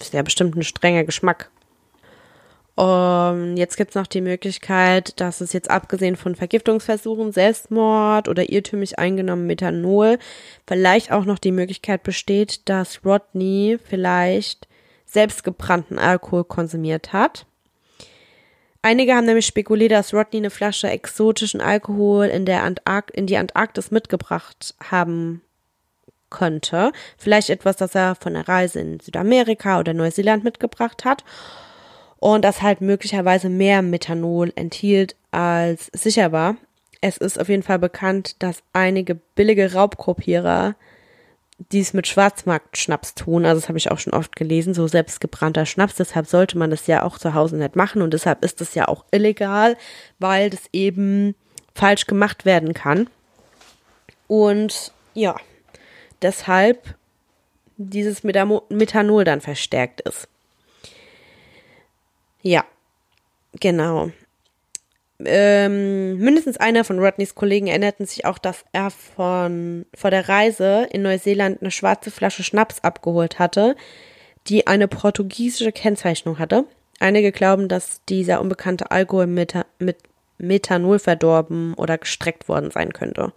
ist ja bestimmt ein strenger Geschmack. Um, jetzt gibt es noch die Möglichkeit, dass es jetzt abgesehen von Vergiftungsversuchen, Selbstmord oder irrtümlich eingenommen Methanol vielleicht auch noch die Möglichkeit besteht, dass Rodney vielleicht selbstgebrannten Alkohol konsumiert hat Einige haben nämlich spekuliert, dass Rodney eine Flasche exotischen Alkohol in, der Antark in die Antarktis mitgebracht haben könnte. Vielleicht etwas, das er von der Reise in Südamerika oder Neuseeland mitgebracht hat. Und das halt möglicherweise mehr Methanol enthielt als sicher war. Es ist auf jeden Fall bekannt, dass einige billige Raubkopierer dies mit Schwarzmarktschnaps tun. Also das habe ich auch schon oft gelesen, so selbstgebrannter Schnaps. Deshalb sollte man das ja auch zu Hause nicht machen und deshalb ist das ja auch illegal, weil das eben falsch gemacht werden kann. Und ja, deshalb dieses Methanol dann verstärkt ist. Ja, genau ähm, mindestens einer von Rodneys Kollegen erinnerten sich auch, dass er von vor der Reise in Neuseeland eine schwarze Flasche Schnaps abgeholt hatte, die eine portugiesische Kennzeichnung hatte. Einige glauben, dass dieser unbekannte Alkohol mit, mit Methanol verdorben oder gestreckt worden sein könnte.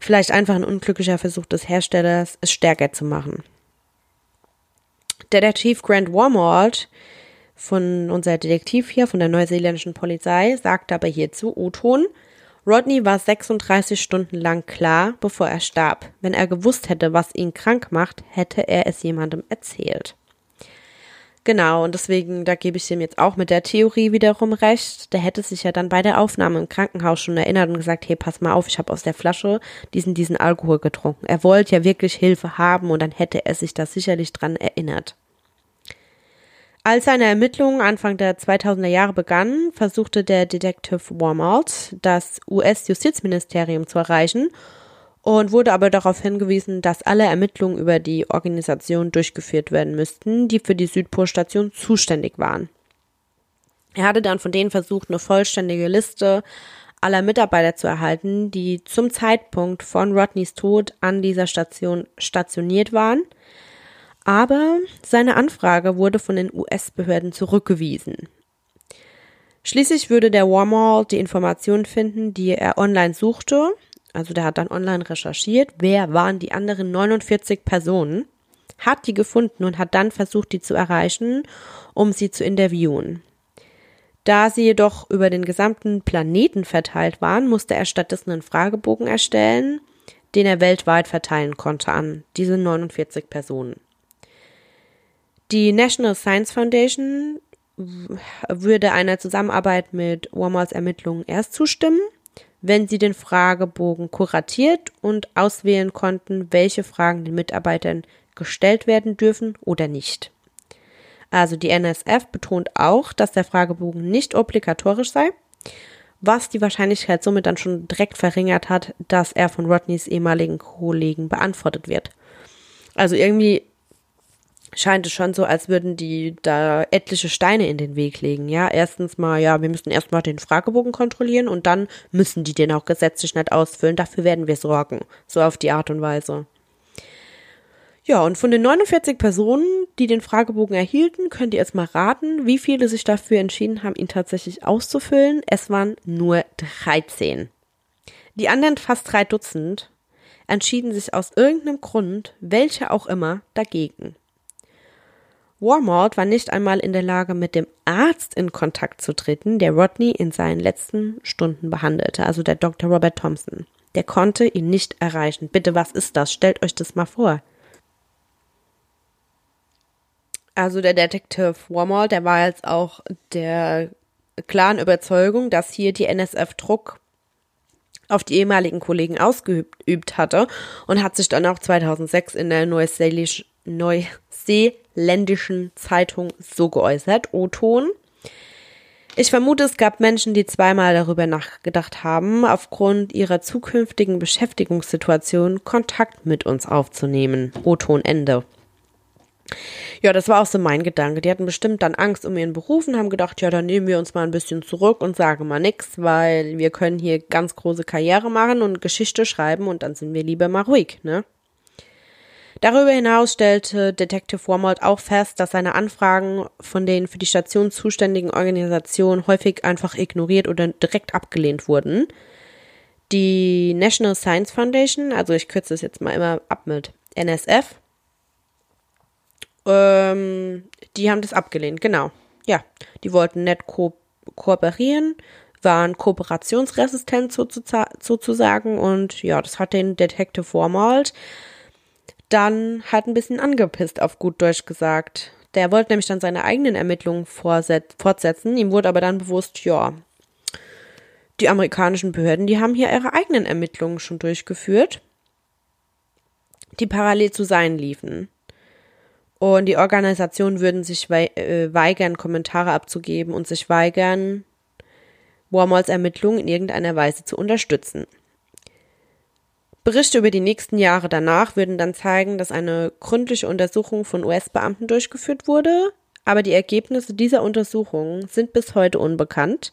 Vielleicht einfach ein unglücklicher Versuch des Herstellers, es stärker zu machen. Detektiv Grant Warmalt von unser Detektiv hier von der neuseeländischen Polizei sagt aber hierzu O-Ton, Rodney war 36 Stunden lang klar, bevor er starb. Wenn er gewusst hätte, was ihn krank macht, hätte er es jemandem erzählt. Genau, und deswegen, da gebe ich ihm jetzt auch mit der Theorie wiederum recht. Der hätte sich ja dann bei der Aufnahme im Krankenhaus schon erinnert und gesagt, hey, pass mal auf, ich habe aus der Flasche diesen, diesen Alkohol getrunken. Er wollte ja wirklich Hilfe haben und dann hätte er sich da sicherlich dran erinnert. Als seine Ermittlungen Anfang der 2000er Jahre begannen, versuchte der Detective Warmalt das US-Justizministerium zu erreichen und wurde aber darauf hingewiesen, dass alle Ermittlungen über die Organisation durchgeführt werden müssten, die für die Südpol-Station zuständig waren. Er hatte dann von denen versucht, eine vollständige Liste aller Mitarbeiter zu erhalten, die zum Zeitpunkt von Rodneys Tod an dieser Station stationiert waren – aber seine Anfrage wurde von den US-Behörden zurückgewiesen. Schließlich würde der Warmall die Informationen finden, die er online suchte. Also der hat dann online recherchiert, wer waren die anderen 49 Personen, hat die gefunden und hat dann versucht, die zu erreichen, um sie zu interviewen. Da sie jedoch über den gesamten Planeten verteilt waren, musste er stattdessen einen Fragebogen erstellen, den er weltweit verteilen konnte an diese 49 Personen. Die National Science Foundation würde einer Zusammenarbeit mit Warmals Ermittlungen erst zustimmen, wenn sie den Fragebogen kuratiert und auswählen konnten, welche Fragen den Mitarbeitern gestellt werden dürfen oder nicht. Also die NSF betont auch, dass der Fragebogen nicht obligatorisch sei, was die Wahrscheinlichkeit somit dann schon direkt verringert hat, dass er von Rodneys ehemaligen Kollegen beantwortet wird. Also irgendwie scheint es schon so, als würden die da etliche Steine in den Weg legen. Ja, erstens mal, ja, wir müssen erstmal den Fragebogen kontrollieren und dann müssen die den auch gesetzlich nicht ausfüllen. Dafür werden wir sorgen. So auf die Art und Weise. Ja, und von den 49 Personen, die den Fragebogen erhielten, könnt ihr jetzt mal raten, wie viele sich dafür entschieden haben, ihn tatsächlich auszufüllen. Es waren nur 13. Die anderen fast drei Dutzend entschieden sich aus irgendeinem Grund, welcher auch immer, dagegen. Warmalt war nicht einmal in der Lage, mit dem Arzt in Kontakt zu treten, der Rodney in seinen letzten Stunden behandelte, also der Dr. Robert Thompson. Der konnte ihn nicht erreichen. Bitte, was ist das? Stellt euch das mal vor. Also der Detective Warmalt, der war jetzt auch der klaren Überzeugung, dass hier die NSF Druck auf die ehemaligen Kollegen ausgeübt hatte und hat sich dann auch 2006 in der Neuseeländischen Zeitung so geäußert, O-Ton. Ich vermute, es gab Menschen, die zweimal darüber nachgedacht haben, aufgrund ihrer zukünftigen Beschäftigungssituation Kontakt mit uns aufzunehmen. O-Ton Ende. Ja, das war auch so mein Gedanke. Die hatten bestimmt dann Angst um ihren Beruf und haben gedacht, ja, dann nehmen wir uns mal ein bisschen zurück und sagen mal nichts, weil wir können hier ganz große Karriere machen und Geschichte schreiben und dann sind wir lieber mal ruhig, ne? Darüber hinaus stellte Detective Wormold auch fest, dass seine Anfragen von den für die Station zuständigen Organisationen häufig einfach ignoriert oder direkt abgelehnt wurden. Die National Science Foundation, also ich kürze es jetzt mal immer ab mit NSF, ähm, die haben das abgelehnt, genau. Ja, die wollten nicht ko kooperieren, waren kooperationsresistent sozusagen und ja, das hat den Detective Wormald dann halt ein bisschen angepisst, auf gut Deutsch gesagt. Der wollte nämlich dann seine eigenen Ermittlungen fortsetzen. Ihm wurde aber dann bewusst, ja, die amerikanischen Behörden, die haben hier ihre eigenen Ermittlungen schon durchgeführt, die parallel zu seinen liefen. Und die Organisationen würden sich äh, weigern, Kommentare abzugeben und sich weigern, Warmols Ermittlungen in irgendeiner Weise zu unterstützen. Berichte über die nächsten Jahre danach würden dann zeigen, dass eine gründliche Untersuchung von US-Beamten durchgeführt wurde, aber die Ergebnisse dieser Untersuchungen sind bis heute unbekannt,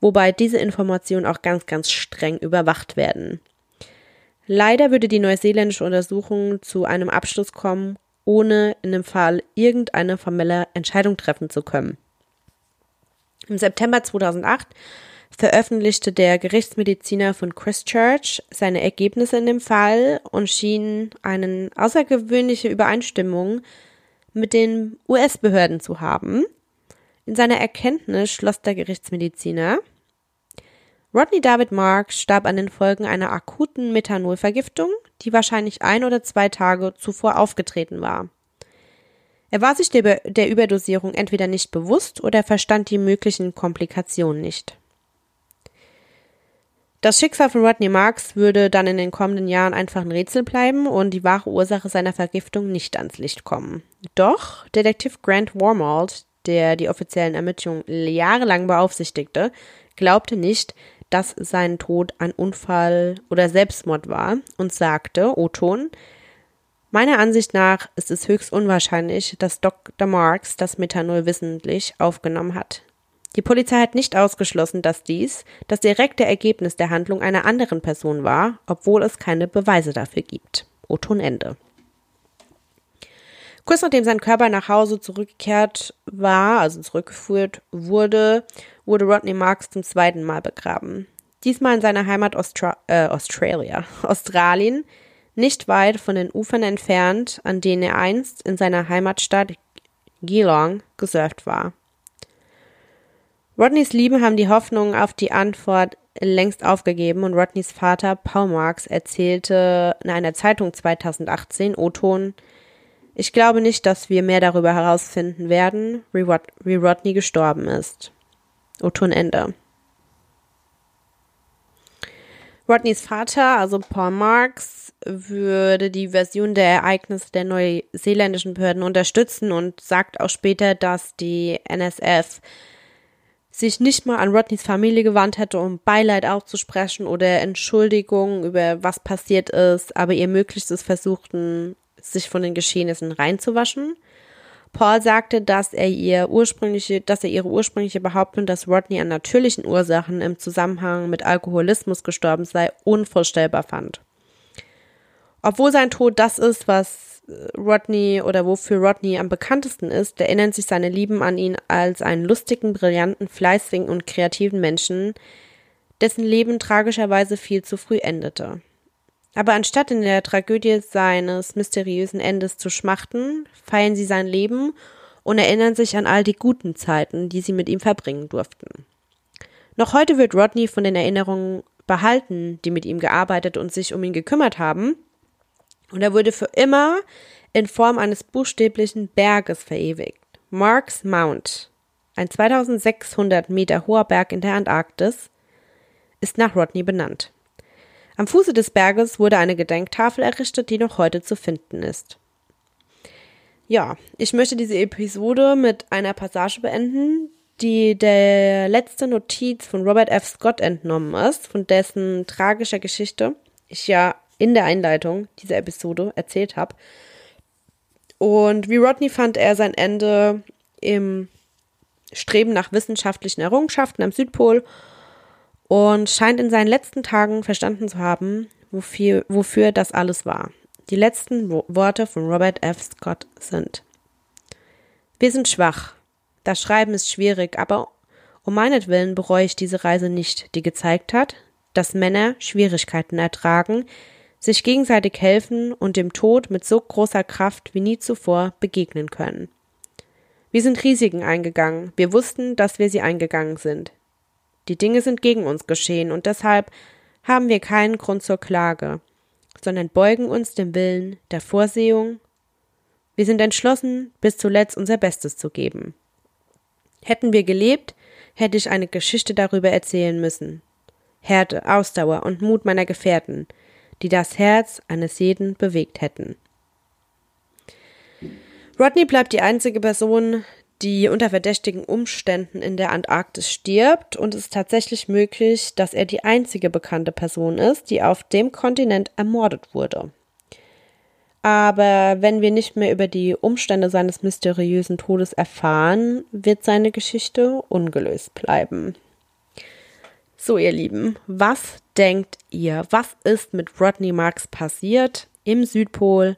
wobei diese Informationen auch ganz, ganz streng überwacht werden. Leider würde die neuseeländische Untersuchung zu einem Abschluss kommen, ohne in dem Fall irgendeine formelle Entscheidung treffen zu können. Im September 2008 veröffentlichte der Gerichtsmediziner von Christchurch seine Ergebnisse in dem Fall und schien eine außergewöhnliche Übereinstimmung mit den US-Behörden zu haben. In seiner Erkenntnis schloss der Gerichtsmediziner, Rodney David Marks starb an den Folgen einer akuten Methanolvergiftung, die wahrscheinlich ein oder zwei Tage zuvor aufgetreten war. Er war sich der, der Überdosierung entweder nicht bewusst oder verstand die möglichen Komplikationen nicht. Das Schicksal von Rodney Marks würde dann in den kommenden Jahren einfach ein Rätsel bleiben und die wahre Ursache seiner Vergiftung nicht ans Licht kommen. Doch Detektiv Grant Warmold, der die offiziellen Ermittlungen jahrelang beaufsichtigte, glaubte nicht, dass sein Tod ein Unfall oder Selbstmord war und sagte, O-Ton, Meiner Ansicht nach ist es höchst unwahrscheinlich, dass Dr. Marks das Methanol wissentlich aufgenommen hat. Die Polizei hat nicht ausgeschlossen, dass dies das direkte Ergebnis der Handlung einer anderen Person war, obwohl es keine Beweise dafür gibt. O-Ton Ende. Kurz nachdem sein Körper nach Hause zurückgekehrt war, also zurückgeführt wurde, wurde Rodney Marks zum zweiten Mal begraben. Diesmal in seiner Heimat Austra äh, Australia, Australien, nicht weit von den Ufern entfernt, an denen er einst in seiner Heimatstadt Geelong gesurft war. Rodneys Lieben haben die Hoffnung auf die Antwort längst aufgegeben und Rodneys Vater Paul Marks erzählte in einer Zeitung 2018 O-Ton, ich glaube nicht, dass wir mehr darüber herausfinden werden, wie Rodney gestorben ist. O-Ton Ende. Rodneys Vater, also Paul Marks, würde die Version der Ereignisse der neuseeländischen Behörden unterstützen und sagt auch später, dass die NSF sich nicht mal an Rodneys Familie gewandt hätte, um Beileid auszusprechen oder Entschuldigung über was passiert ist, aber ihr Möglichstes versuchten, sich von den Geschehnissen reinzuwaschen. Paul sagte, dass er ihr ursprüngliche, dass er ihre ursprüngliche Behauptung, dass Rodney an natürlichen Ursachen im Zusammenhang mit Alkoholismus gestorben sei, unvorstellbar fand. Obwohl sein Tod das ist, was äh, Rodney oder wofür Rodney am bekanntesten ist, erinnern sich seine Lieben an ihn als einen lustigen, brillanten, fleißigen und kreativen Menschen, dessen Leben tragischerweise viel zu früh endete. Aber anstatt in der Tragödie seines mysteriösen Endes zu schmachten, feiern sie sein Leben und erinnern sich an all die guten Zeiten, die sie mit ihm verbringen durften. Noch heute wird Rodney von den Erinnerungen behalten, die mit ihm gearbeitet und sich um ihn gekümmert haben, und er wurde für immer in Form eines buchstäblichen Berges verewigt. Marks Mount, ein 2600 Meter hoher Berg in der Antarktis, ist nach Rodney benannt. Am Fuße des Berges wurde eine Gedenktafel errichtet, die noch heute zu finden ist. Ja, ich möchte diese Episode mit einer Passage beenden, die der letzte Notiz von Robert F. Scott entnommen ist, von dessen tragischer Geschichte ich ja in der Einleitung dieser Episode erzählt habe. Und wie Rodney fand er sein Ende im Streben nach wissenschaftlichen Errungenschaften am Südpol und scheint in seinen letzten Tagen verstanden zu haben, wofür, wofür das alles war. Die letzten Worte von Robert F. Scott sind. Wir sind schwach. Das Schreiben ist schwierig, aber um meinetwillen bereue ich diese Reise nicht, die gezeigt hat, dass Männer Schwierigkeiten ertragen, sich gegenseitig helfen und dem Tod mit so großer Kraft wie nie zuvor begegnen können. Wir sind Risiken eingegangen, wir wussten, dass wir sie eingegangen sind. Die Dinge sind gegen uns geschehen und deshalb haben wir keinen Grund zur Klage, sondern beugen uns dem Willen der Vorsehung. Wir sind entschlossen, bis zuletzt unser Bestes zu geben. Hätten wir gelebt, hätte ich eine Geschichte darüber erzählen müssen. Härte, Ausdauer und Mut meiner Gefährten, die das Herz eines jeden bewegt hätten. Rodney bleibt die einzige Person, die unter verdächtigen Umständen in der Antarktis stirbt und es ist tatsächlich möglich, dass er die einzige bekannte Person ist, die auf dem Kontinent ermordet wurde. Aber wenn wir nicht mehr über die Umstände seines mysteriösen Todes erfahren, wird seine Geschichte ungelöst bleiben. So, ihr Lieben, was denkt ihr? Was ist mit Rodney Marks passiert im Südpol,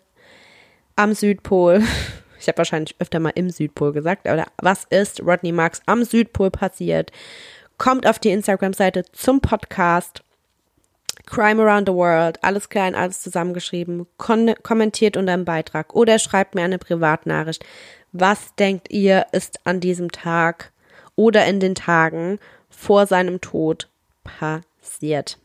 am Südpol? Ich habe wahrscheinlich öfter mal im Südpol gesagt, aber was ist Rodney Marks am Südpol passiert? Kommt auf die Instagram-Seite zum Podcast. Crime Around the World, alles klein, alles zusammengeschrieben, kommentiert unter dem Beitrag oder schreibt mir eine Privatnachricht. Was denkt ihr ist an diesem Tag oder in den Tagen vor seinem Tod passiert?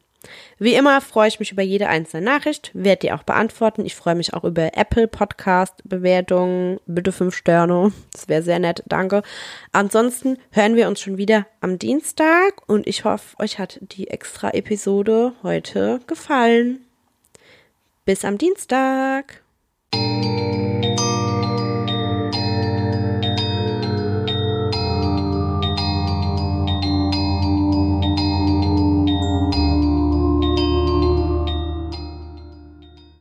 Wie immer freue ich mich über jede einzelne Nachricht, werde die auch beantworten. Ich freue mich auch über Apple Podcast Bewertungen, bitte fünf Sterne, das wäre sehr nett, danke. Ansonsten hören wir uns schon wieder am Dienstag und ich hoffe, euch hat die extra Episode heute gefallen. Bis am Dienstag.